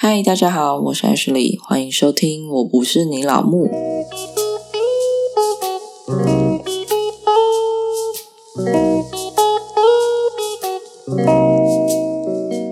嗨，大家好，我是 Ashley，欢迎收听。我不是你老木。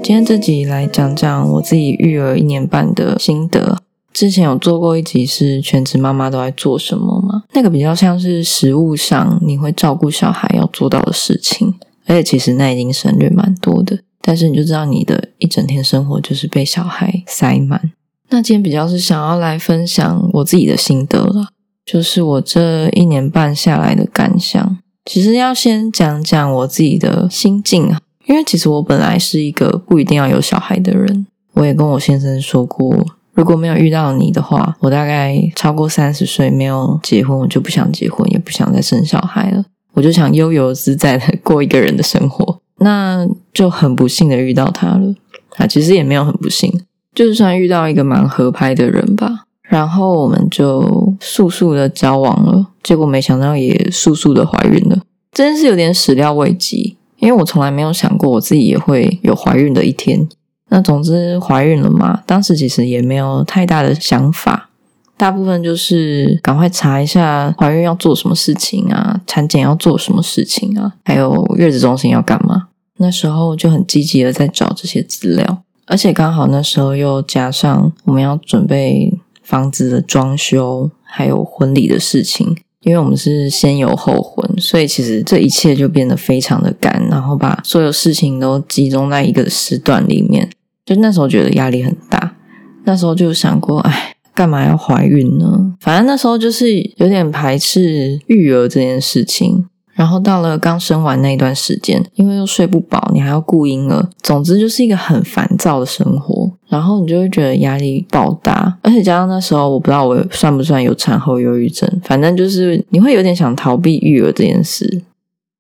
今天这集来讲讲我自己育儿一年半的心得。之前有做过一集是全职妈妈都在做什么吗？那个比较像是实物上你会照顾小孩要做到的事情，而且其实那已经省略蛮多的。但是你就知道你的一整天生活就是被小孩塞满。那今天比较是想要来分享我自己的心得了，就是我这一年半下来的感想。其实要先讲讲我自己的心境啊，因为其实我本来是一个不一定要有小孩的人。我也跟我先生说过。如果没有遇到你的话，我大概超过三十岁没有结婚，我就不想结婚，也不想再生小孩了。我就想悠游自在的过一个人的生活。那就很不幸的遇到他了啊！其实也没有很不幸，就算遇到一个蛮合拍的人吧。然后我们就速速的交往了，结果没想到也速速的怀孕了，真是有点始料未及。因为我从来没有想过我自己也会有怀孕的一天。那总之怀孕了嘛，当时其实也没有太大的想法，大部分就是赶快查一下怀孕要做什么事情啊，产检要做什么事情啊，还有月子中心要干嘛。那时候就很积极的在找这些资料，而且刚好那时候又加上我们要准备房子的装修，还有婚礼的事情。因为我们是先有后婚，所以其实这一切就变得非常的赶，然后把所有事情都集中在一个时段里面。就那时候觉得压力很大，那时候就想过，哎，干嘛要怀孕呢？反正那时候就是有点排斥育儿这件事情。然后到了刚生完那一段时间，因为又睡不饱，你还要顾婴儿，总之就是一个很烦躁的生活。然后你就会觉得压力爆大，而且加上那时候我不知道我算不算有产后忧郁症，反正就是你会有点想逃避育儿这件事，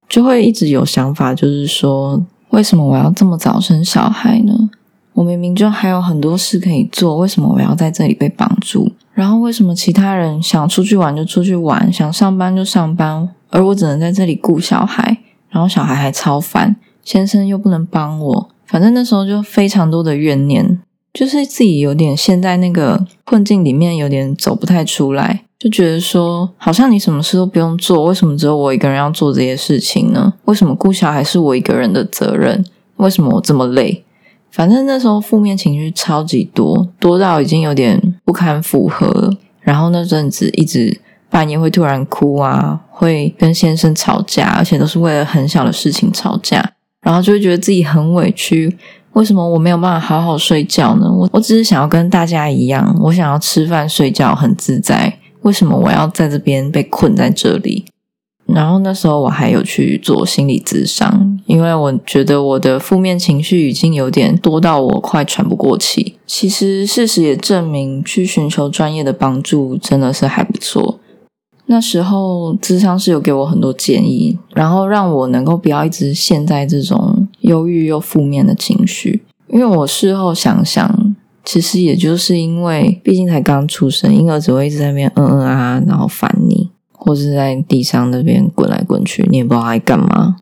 就会一直有想法，就是说为什么我要这么早生小孩呢？我明明就还有很多事可以做，为什么我要在这里被绑住？然后为什么其他人想出去玩就出去玩，想上班就上班？而我只能在这里顾小孩，然后小孩还超烦，先生又不能帮我，反正那时候就非常多的怨念，就是自己有点陷在那个困境里面，有点走不太出来，就觉得说，好像你什么事都不用做，为什么只有我一个人要做这些事情呢？为什么顾小孩是我一个人的责任？为什么我这么累？反正那时候负面情绪超级多，多到已经有点不堪负荷了。然后那阵子一直。半夜会突然哭啊，会跟先生吵架，而且都是为了很小的事情吵架，然后就会觉得自己很委屈。为什么我没有办法好好睡觉呢？我我只是想要跟大家一样，我想要吃饭睡觉很自在。为什么我要在这边被困在这里？然后那时候我还有去做心理咨商，因为我觉得我的负面情绪已经有点多到我快喘不过气。其实事实也证明，去寻求专业的帮助真的是还不错。那时候，智商是有给我很多建议，然后让我能够不要一直陷在这种忧郁又负面的情绪。因为我事后想想，其实也就是因为，毕竟才刚出生，婴儿只会一直在那边嗯嗯啊，然后烦你，或是在地上那边滚来滚去，你也不知道在干嘛。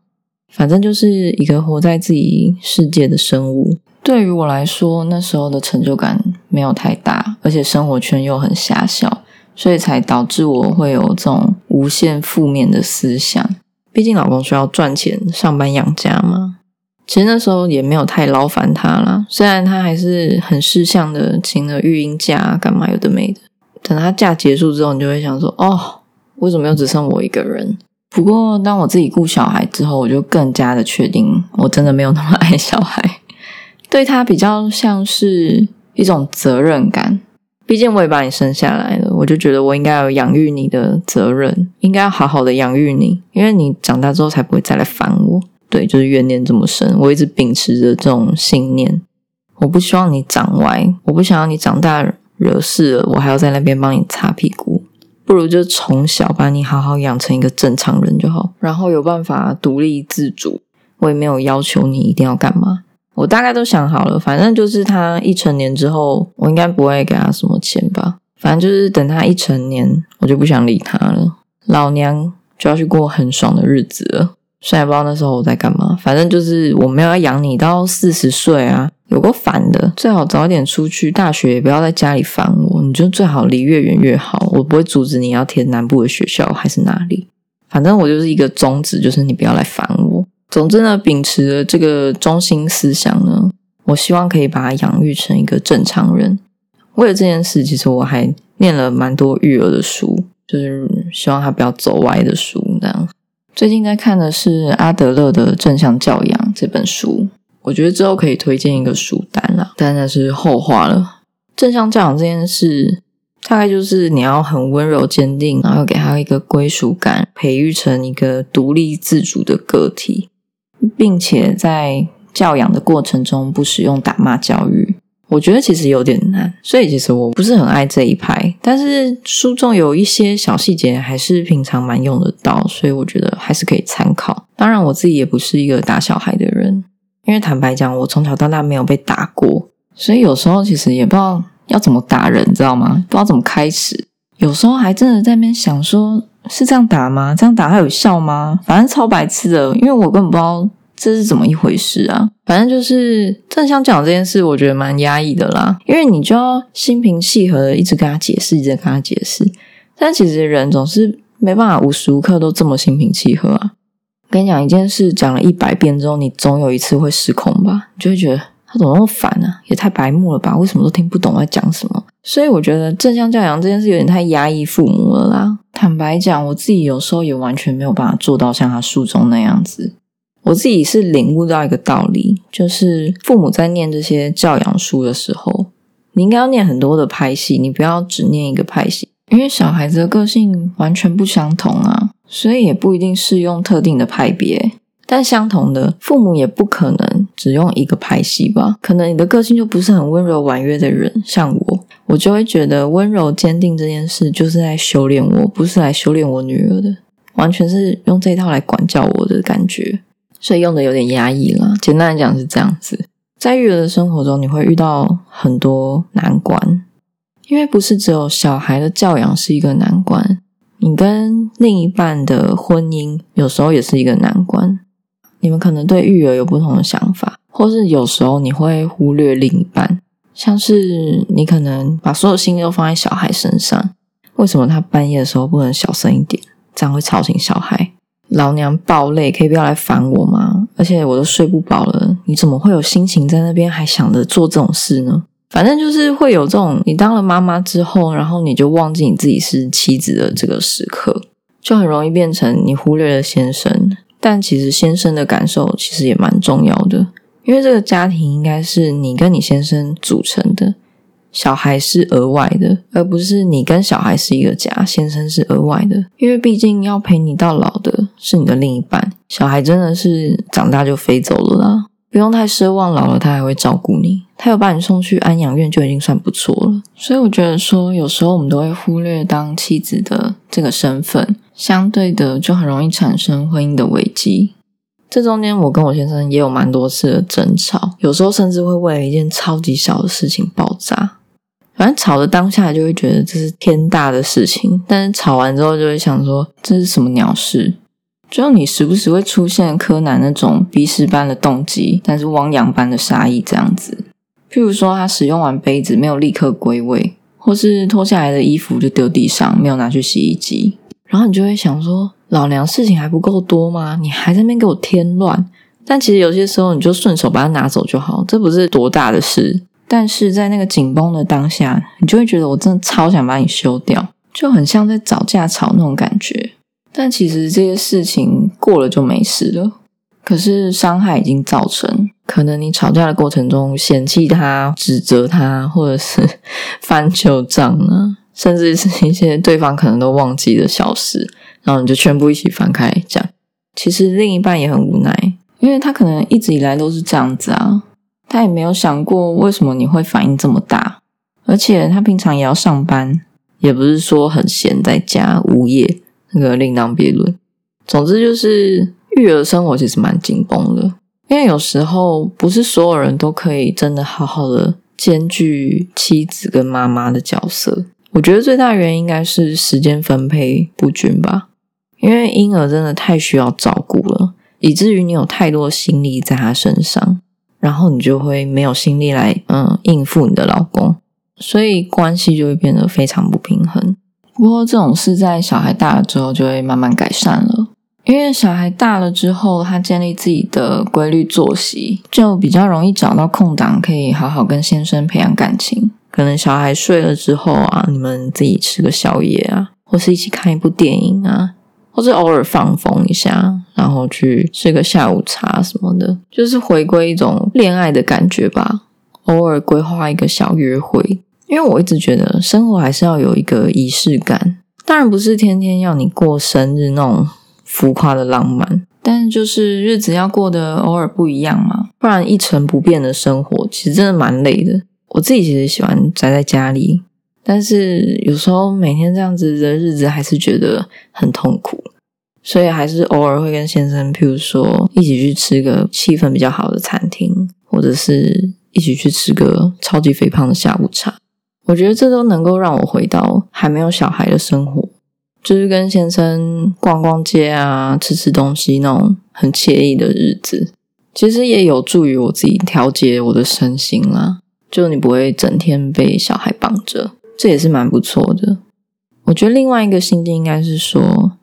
反正就是一个活在自己世界的生物。对于我来说，那时候的成就感没有太大，而且生活圈又很狭小。所以才导致我会有这种无限负面的思想。毕竟老公需要赚钱上班养家嘛。其实那时候也没有太劳烦他啦，虽然他还是很识相的请了育婴假，干嘛有的没的。等他假结束之后，你就会想说：哦，为什么又只剩我一个人？不过当我自己顾小孩之后，我就更加的确定，我真的没有那么爱小孩，对他比较像是一种责任感。毕竟我也把你生下来了，我就觉得我应该有养育你的责任，应该要好好的养育你，因为你长大之后才不会再来烦我。对，就是怨念这么深，我一直秉持着这种信念。我不希望你长歪，我不想要你长大惹事了，我还要在那边帮你擦屁股。不如就从小把你好好养成一个正常人就好，然后有办法独立自主。我也没有要求你一定要干嘛。我大概都想好了，反正就是他一成年之后，我应该不会给他什么钱吧。反正就是等他一成年，我就不想理他了。老娘就要去过很爽的日子了。虽然不知道那时候我在干嘛，反正就是我没有要养你到四十岁啊，有个烦的，最好早点出去，大学也不要在家里烦我，你就最好离越远越好，我不会阻止你要填南部的学校还是哪里，反正我就是一个宗旨，就是你不要来烦我。总之呢，秉持了这个中心思想呢，我希望可以把他养育成一个正常人。为了这件事，其实我还念了蛮多育儿的书，就是希望他不要走歪的书，这样。最近在看的是阿德勒的《正向教养》这本书，我觉得之后可以推荐一个书单了，但那是后话了。正向教养这件事，大概就是你要很温柔坚定，然后给他一个归属感，培育成一个独立自主的个体，并且在教养的过程中不使用打骂教育。我觉得其实有点难，所以其实我不是很爱这一派。但是书中有一些小细节还是平常蛮用得到，所以我觉得还是可以参考。当然，我自己也不是一个打小孩的人，因为坦白讲，我从小到大没有被打过，所以有时候其实也不知道要怎么打人，知道吗？不知道怎么开始，有时候还真的在那边想说，是这样打吗？这样打还有效吗？反正超白痴的，因为我根本不知道。这是怎么一回事啊？反正就是正向讲这件事，我觉得蛮压抑的啦。因为你就要心平气和的一直跟他解释，一直跟他解释。但其实人总是没办法无时无刻都这么心平气和啊。跟你讲一件事，讲了一百遍之后，你总有一次会失控吧？你就会觉得他怎么那么烦啊？也太白目了吧？为什么都听不懂在讲什么？所以我觉得正向教养这件事有点太压抑父母了啦。坦白讲，我自己有时候也完全没有办法做到像他书中那样子。我自己是领悟到一个道理，就是父母在念这些教养书的时候，你应该要念很多的派系，你不要只念一个派系，因为小孩子的个性完全不相同啊，所以也不一定适用特定的派别。但相同的，父母也不可能只用一个派系吧？可能你的个性就不是很温柔婉约的人，像我，我就会觉得温柔坚定这件事就是在修炼我，不是来修炼我女儿的，完全是用这一套来管教我的感觉。所以用的有点压抑了。简单来讲是这样子，在育儿的生活中，你会遇到很多难关，因为不是只有小孩的教养是一个难关，你跟另一半的婚姻有时候也是一个难关。你们可能对育儿有不同的想法，或是有时候你会忽略另一半，像是你可能把所有心都放在小孩身上，为什么他半夜的时候不能小声一点，这样会吵醒小孩？老娘爆累，可以不要来烦我吗？而且我都睡不饱了，你怎么会有心情在那边还想着做这种事呢？反正就是会有这种，你当了妈妈之后，然后你就忘记你自己是妻子的这个时刻，就很容易变成你忽略了先生。但其实先生的感受其实也蛮重要的，因为这个家庭应该是你跟你先生组成的。小孩是额外的，而不是你跟小孩是一个家，先生是额外的。因为毕竟要陪你到老的是你的另一半，小孩真的是长大就飞走了啦，不用太奢望老了他还会照顾你，他有把你送去安养院就已经算不错了。所以我觉得说，有时候我们都会忽略当妻子的这个身份，相对的就很容易产生婚姻的危机。这中间我跟我先生也有蛮多次的争吵，有时候甚至会为了一件超级小的事情爆炸。反正吵的当下就会觉得这是天大的事情，但是吵完之后就会想说这是什么鸟事？就你时不时会出现柯南那种鼻屎般的动机，但是汪洋般的杀意这样子。譬如说他使用完杯子没有立刻归位，或是脱下来的衣服就丢地上没有拿去洗衣机，然后你就会想说老娘事情还不够多吗？你还在那边给我添乱？但其实有些时候你就顺手把它拿走就好，这不是多大的事。但是在那个紧绷的当下，你就会觉得我真的超想把你休掉，就很像在找架吵那种感觉。但其实这些事情过了就没事了，可是伤害已经造成。可能你吵架的过程中嫌弃他、指责他，或者是 翻旧账啊，甚至是一些对方可能都忘记的小事，然后你就全部一起翻开讲。其实另一半也很无奈，因为他可能一直以来都是这样子啊。他也没有想过为什么你会反应这么大，而且他平常也要上班，也不是说很闲在家无业，那个另当别论。总之就是育儿生活其实蛮紧绷的，因为有时候不是所有人都可以真的好好的兼具妻子跟妈妈的角色。我觉得最大原因应该是时间分配不均吧，因为婴儿真的太需要照顾了。以至于你有太多心力在他身上，然后你就会没有心力来嗯应付你的老公，所以关系就会变得非常不平衡。不过这种事在小孩大了之后就会慢慢改善了。因为小孩大了之后，他建立自己的规律作息，就比较容易找到空档，可以好好跟先生培养感情。可能小孩睡了之后啊，你们自己吃个宵夜啊，或是一起看一部电影啊，或者偶尔放风一下，然后去吃个下午茶什么的，就是回归一种恋爱的感觉吧。偶尔规划一个小约会，因为我一直觉得生活还是要有一个仪式感，当然不是天天要你过生日那种。浮夸的浪漫，但就是日子要过得偶尔不一样嘛，不然一成不变的生活其实真的蛮累的。我自己其实喜欢宅在家里，但是有时候每天这样子的日子还是觉得很痛苦，所以还是偶尔会跟先生，譬如说一起去吃个气氛比较好的餐厅，或者是一起去吃个超级肥胖的下午茶。我觉得这都能够让我回到还没有小孩的生活。就是跟先生逛逛街啊，吃吃东西那种很惬意的日子，其实也有助于我自己调节我的身心啦。就你不会整天被小孩绑着，这也是蛮不错的。我觉得另外一个心境应该是说，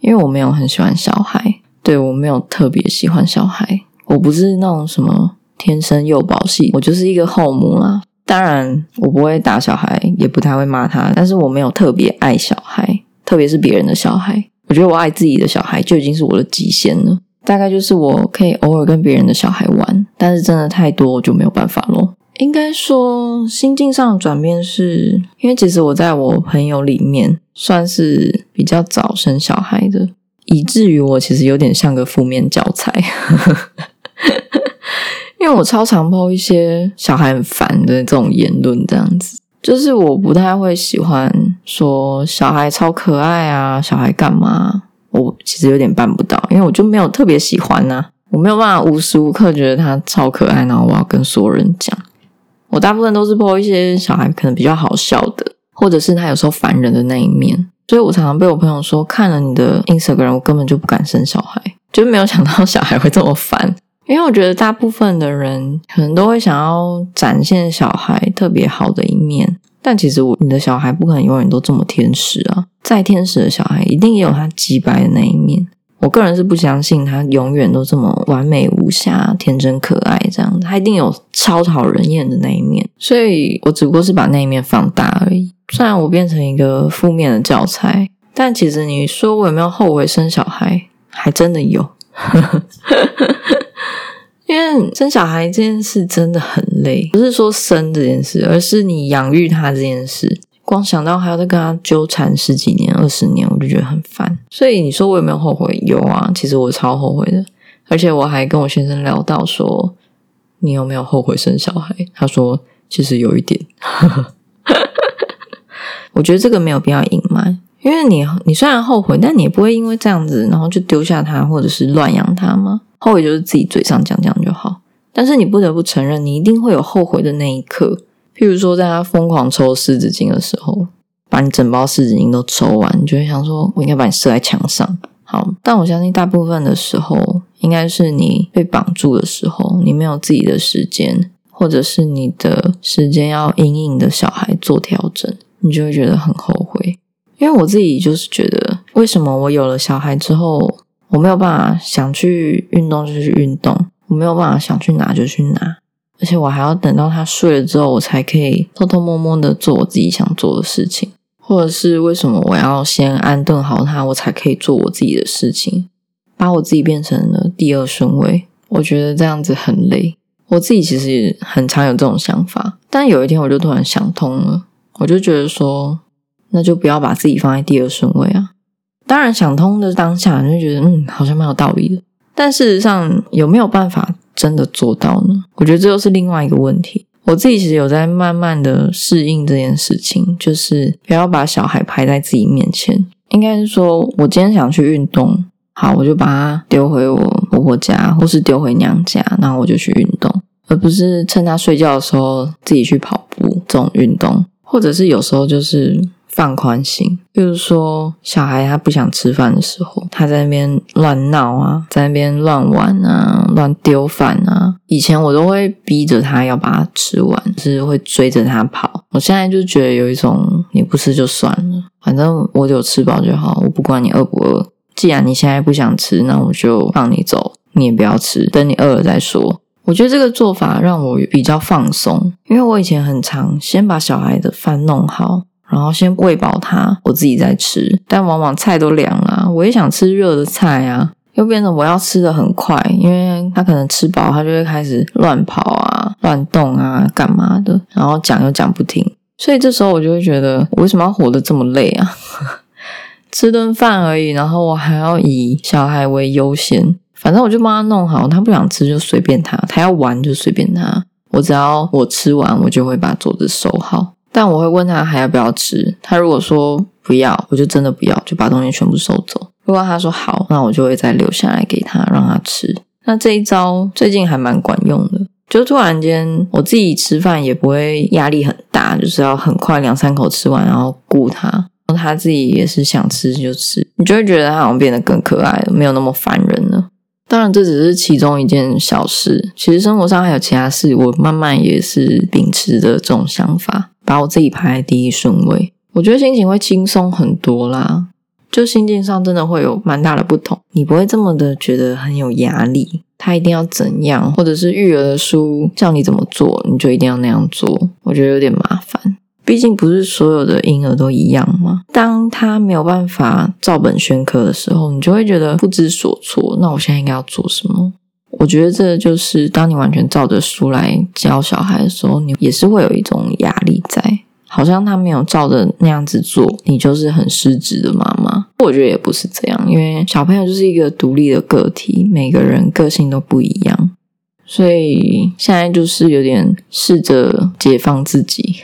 因为我没有很喜欢小孩，对我没有特别喜欢小孩，我不是那种什么天生幼保系，我就是一个后母啦。当然，我不会打小孩，也不太会骂他，但是我没有特别爱小孩。特别是别人的小孩，我觉得我爱自己的小孩就已经是我的极限了。大概就是我可以偶尔跟别人的小孩玩，但是真的太多我就没有办法咯。应该说心境上的转变，是因为其实我在我朋友里面算是比较早生小孩的，以至于我其实有点像个负面教材，因为我超常抛一些小孩很烦的这种言论，这样子。就是我不太会喜欢说小孩超可爱啊，小孩干嘛？我其实有点办不到，因为我就没有特别喜欢呐，我没有办法无时无刻觉得他超可爱，然后我要跟所有人讲。我大部分都是播一些小孩可能比较好笑的，或者是他有时候烦人的那一面。所以我常常被我朋友说，看了你的 Instagram，我根本就不敢生小孩，就没有想到小孩会这么烦。因为我觉得大部分的人可能都会想要展现小孩特别好的一面，但其实我你的小孩不可能永远都这么天使啊！再天使的小孩一定也有他击败的那一面。我个人是不相信他永远都这么完美无瑕、天真可爱这样，他一定有超讨人厌的那一面。所以我只不过是把那一面放大而已。虽然我变成一个负面的教材，但其实你说我有没有后悔生小孩，还真的有。因为生小孩这件事真的很累，不是说生这件事，而是你养育他这件事。光想到还要再跟他纠缠十几年、二十年，我就觉得很烦。所以你说我有没有后悔？有啊，其实我超后悔的。而且我还跟我先生聊到说，你有没有后悔生小孩？他说其实有一点。我觉得这个没有必要隐瞒，因为你你虽然后悔，但你也不会因为这样子，然后就丢下他，或者是乱养他吗？后悔就是自己嘴上讲讲就好，但是你不得不承认，你一定会有后悔的那一刻。譬如说，在他疯狂抽湿纸巾的时候，把你整包湿纸巾都抽完，你就会想说：“我应该把你射在墙上。”好，但我相信大部分的时候，应该是你被绑住的时候，你没有自己的时间，或者是你的时间要隐隐的小孩做调整，你就会觉得很后悔。因为我自己就是觉得，为什么我有了小孩之后？我没有办法想去运动就去运动，我没有办法想去拿就去拿，而且我还要等到他睡了之后，我才可以偷偷摸摸的做我自己想做的事情，或者是为什么我要先安顿好他，我才可以做我自己的事情，把我自己变成了第二顺位。我觉得这样子很累，我自己其实很常有这种想法，但有一天我就突然想通了，我就觉得说，那就不要把自己放在第二顺位啊。当然，想通的当下，你就觉得嗯，好像蛮有道理的。但事实上，有没有办法真的做到呢？我觉得这又是另外一个问题。我自己其实有在慢慢的适应这件事情，就是不要把小孩排在自己面前。应该是说，我今天想去运动，好，我就把他丢回我婆婆家，或是丢回娘家，然后我就去运动，而不是趁他睡觉的时候自己去跑步这种运动，或者是有时候就是。放宽心，比如说小孩他不想吃饭的时候，他在那边乱闹啊，在那边乱玩啊，乱丢饭啊。以前我都会逼着他要把它吃完，是会追着他跑。我现在就觉得有一种你不吃就算了，反正我有吃饱就好，我不管你饿不饿。既然你现在不想吃，那我就放你走，你也不要吃，等你饿了再说。我觉得这个做法让我比较放松，因为我以前很常先把小孩的饭弄好。然后先喂饱他，我自己再吃。但往往菜都凉了，我也想吃热的菜啊，又变得我要吃的很快，因为他可能吃饱，他就会开始乱跑啊、乱动啊、干嘛的，然后讲又讲不停。所以这时候我就会觉得，我为什么要活得这么累啊？吃顿饭而已，然后我还要以小孩为优先。反正我就帮他弄好，他不想吃就随便他，他要玩就随便他。我只要我吃完，我就会把桌子收好。但我会问他还要不要吃，他如果说不要，我就真的不要，就把东西全部收走。如果他说好，那我就会再留下来给他，让他吃。那这一招最近还蛮管用的，就突然间我自己吃饭也不会压力很大，就是要很快两三口吃完，然后顾他，他自己也是想吃就吃，你就会觉得他好像变得更可爱了，没有那么烦人了。当然，这只是其中一件小事，其实生活上还有其他事，我慢慢也是秉持着这种想法。把我自己排在第一顺位，我觉得心情会轻松很多啦。就心境上真的会有蛮大的不同，你不会这么的觉得很有压力，他一定要怎样，或者是育儿的书叫你怎么做，你就一定要那样做。我觉得有点麻烦，毕竟不是所有的婴儿都一样嘛。当他没有办法照本宣科的时候，你就会觉得不知所措。那我现在应该要做什么？我觉得这就是当你完全照着书来教小孩的时候，你也是会有一种压力在，好像他没有照着那样子做，你就是很失职的妈妈。我觉得也不是这样，因为小朋友就是一个独立的个体，每个人个性都不一样，所以现在就是有点试着解放自己，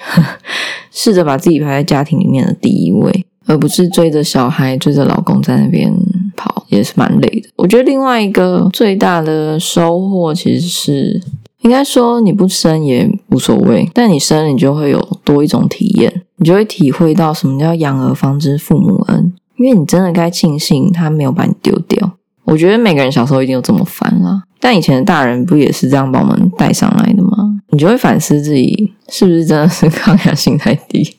试着把自己排在家庭里面的第一位，而不是追着小孩、追着老公在那边。跑也是蛮累的。我觉得另外一个最大的收获，其实是应该说你不生也无所谓，但你生你就会有多一种体验，你就会体会到什么叫养儿方知父母恩，因为你真的该庆幸他没有把你丢掉。我觉得每个人小时候一定有这么烦啦，但以前的大人不也是这样把我们带上来的吗？你就会反思自己是不是真的是抗压性太低。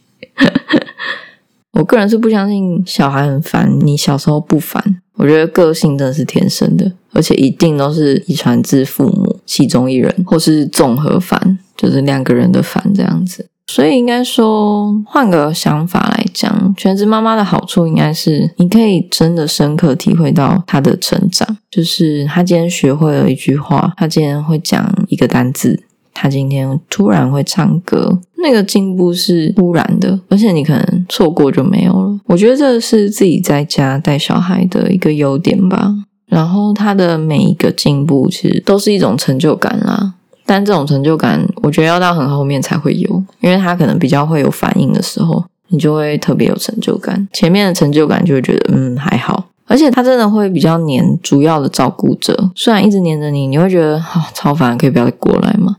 我个人是不相信小孩很烦，你小时候不烦。我觉得个性真的是天生的，而且一定都是遗传自父母其中一人，或是综合烦，就是两个人的烦这样子。所以应该说，换个想法来讲，全职妈妈的好处应该是，你可以真的深刻体会到她的成长，就是她今天学会了一句话，她今天会讲一个单字。他今天突然会唱歌，那个进步是突然的，而且你可能错过就没有了。我觉得这是自己在家带小孩的一个优点吧。然后他的每一个进步其实都是一种成就感啦，但这种成就感我觉得要到很后面才会有，因为他可能比较会有反应的时候，你就会特别有成就感。前面的成就感就会觉得嗯还好，而且他真的会比较黏主要的照顾者，虽然一直黏着你，你会觉得啊超烦，可以不要再过来吗？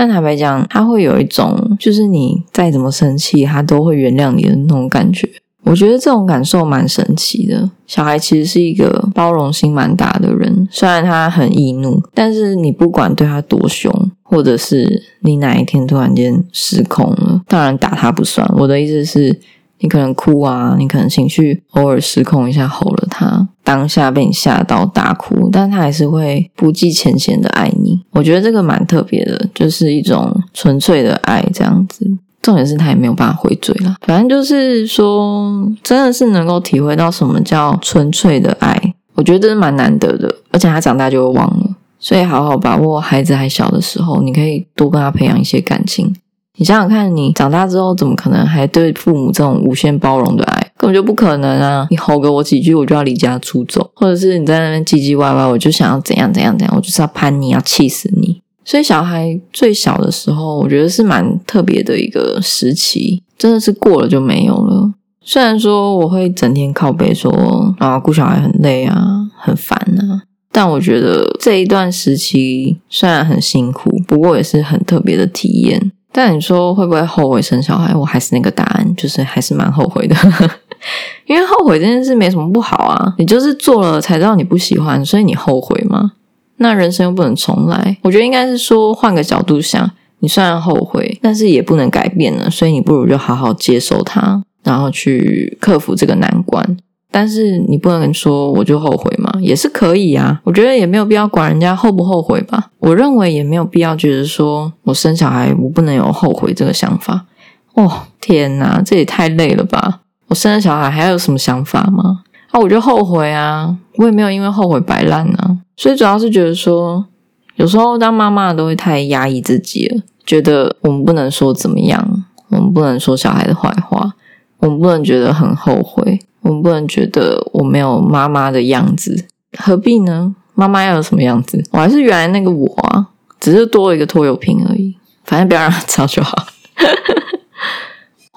但坦白讲，他会有一种，就是你再怎么生气，他都会原谅你的那种感觉。我觉得这种感受蛮神奇的。小孩其实是一个包容心蛮大的人，虽然他很易怒，但是你不管对他多凶，或者是你哪一天突然间失控了，当然打他不算。我的意思是。你可能哭啊，你可能情绪偶尔失控一下吼了他，当下被你吓到大哭，但他还是会不计前嫌的爱你。我觉得这个蛮特别的，就是一种纯粹的爱这样子。重点是他也没有办法回嘴了，反正就是说，真的是能够体会到什么叫纯粹的爱，我觉得这是蛮难得的。而且他长大就会忘了，所以好好把握孩子还小的时候，你可以多跟他培养一些感情。你想想看，你长大之后怎么可能还对父母这种无限包容的爱？就不可能啊！你吼个我几句，我就要离家出走，或者是你在那边唧唧歪歪，我就想要怎样怎样怎样，我就是要攀你，要气死你。所以小孩最小的时候，我觉得是蛮特别的一个时期，真的是过了就没有了。虽然说我会整天靠背说啊，顾小孩很累啊，很烦啊，但我觉得这一段时期虽然很辛苦，不过也是很特别的体验。但你说会不会后悔生小孩？我还是那个答案，就是还是蛮后悔的。因为后悔这件事没什么不好啊，你就是做了才知道你不喜欢，所以你后悔吗？那人生又不能重来，我觉得应该是说换个角度想，你虽然后悔，但是也不能改变了，所以你不如就好好接受它，然后去克服这个难关。但是你不能说我就后悔嘛，也是可以啊。我觉得也没有必要管人家后不后悔吧。我认为也没有必要觉得说我生小孩我不能有后悔这个想法。哦天哪，这也太累了吧！我生了小孩还要有什么想法吗？啊，我就后悔啊，我也没有因为后悔摆烂啊。所以主要是觉得说，有时候当妈妈都会太压抑自己了，觉得我们不能说怎么样，我们不能说小孩的坏话，我们不能觉得很后悔。我们不能觉得我没有妈妈的样子，何必呢？妈妈要有什么样子？我还是原来那个我啊，只是多了一个拖油瓶而已。反正不要让他知道就好。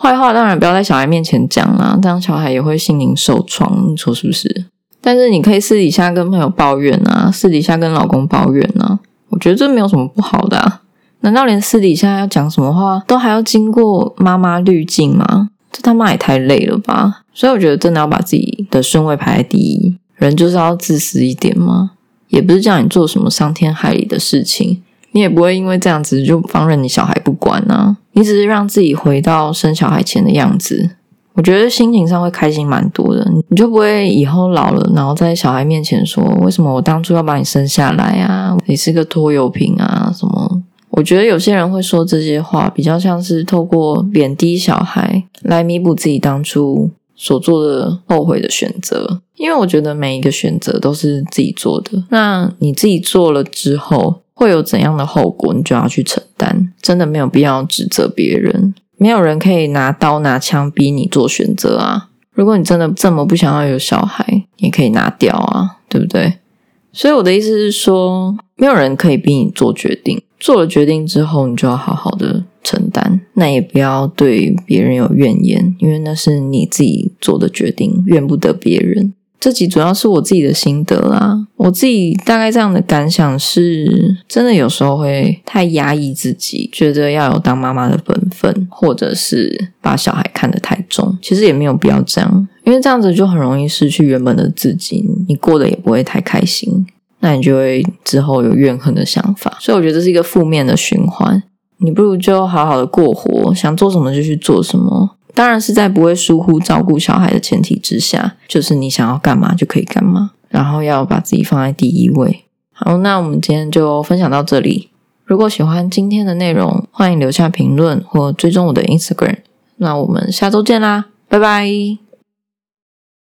坏话当然不要在小孩面前讲啦，这样小孩也会心灵受创，你说是不是？但是你可以私底下跟朋友抱怨啊，私底下跟老公抱怨啊，我觉得这没有什么不好的。啊。难道连私底下要讲什么话都还要经过妈妈滤镜吗？这他妈也太累了吧！所以我觉得真的要把自己的顺位排在第一，人就是要自私一点嘛。也不是叫你做什么伤天害理的事情，你也不会因为这样子就放任你小孩不管啊。你只是让自己回到生小孩前的样子，我觉得心情上会开心蛮多的。你就不会以后老了，然后在小孩面前说：“为什么我当初要把你生下来啊？你是个拖油瓶啊？”什么？我觉得有些人会说这些话，比较像是透过贬低小孩来弥补自己当初所做的后悔的选择。因为我觉得每一个选择都是自己做的，那你自己做了之后会有怎样的后果，你就要去承担。真的没有必要指责别人，没有人可以拿刀拿枪逼你做选择啊。如果你真的这么不想要有小孩，你可以拿掉啊，对不对？所以我的意思是说，没有人可以逼你做决定。做了决定之后，你就要好好的承担。那也不要对别人有怨言，因为那是你自己做的决定，怨不得别人。这集主要是我自己的心得啦。我自己大概这样的感想是，真的有时候会太压抑自己，觉得要有当妈妈的本分，或者是把小孩看得太重。其实也没有必要这样，因为这样子就很容易失去原本的自己，你过得也不会太开心。那你就会之后有怨恨的想法，所以我觉得这是一个负面的循环。你不如就好好的过活，想做什么就去做什么。当然是在不会疏忽照顾小孩的前提之下，就是你想要干嘛就可以干嘛，然后要把自己放在第一位。好，那我们今天就分享到这里。如果喜欢今天的内容，欢迎留下评论或追踪我的 Instagram。那我们下周见啦，拜拜。